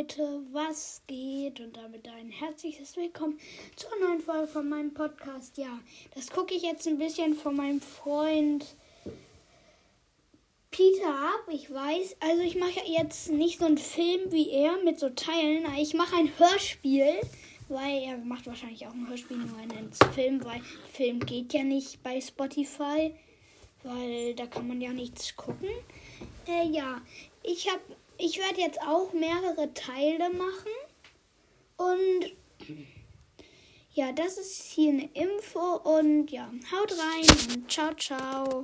Leute, was geht? Und damit ein herzliches Willkommen zur neuen Folge von meinem Podcast. Ja, das gucke ich jetzt ein bisschen von meinem Freund Peter ab. Ich weiß, also ich mache jetzt nicht so einen Film wie er mit so Teilen. Ich mache ein Hörspiel, weil er macht wahrscheinlich auch ein Hörspiel, nur einen Film, weil Film geht ja nicht bei Spotify, weil da kann man ja nichts gucken. Äh, ja, ich habe ich werde jetzt auch mehrere Teile machen. Und ja, das ist hier eine Info. Und ja, haut rein und ciao, ciao.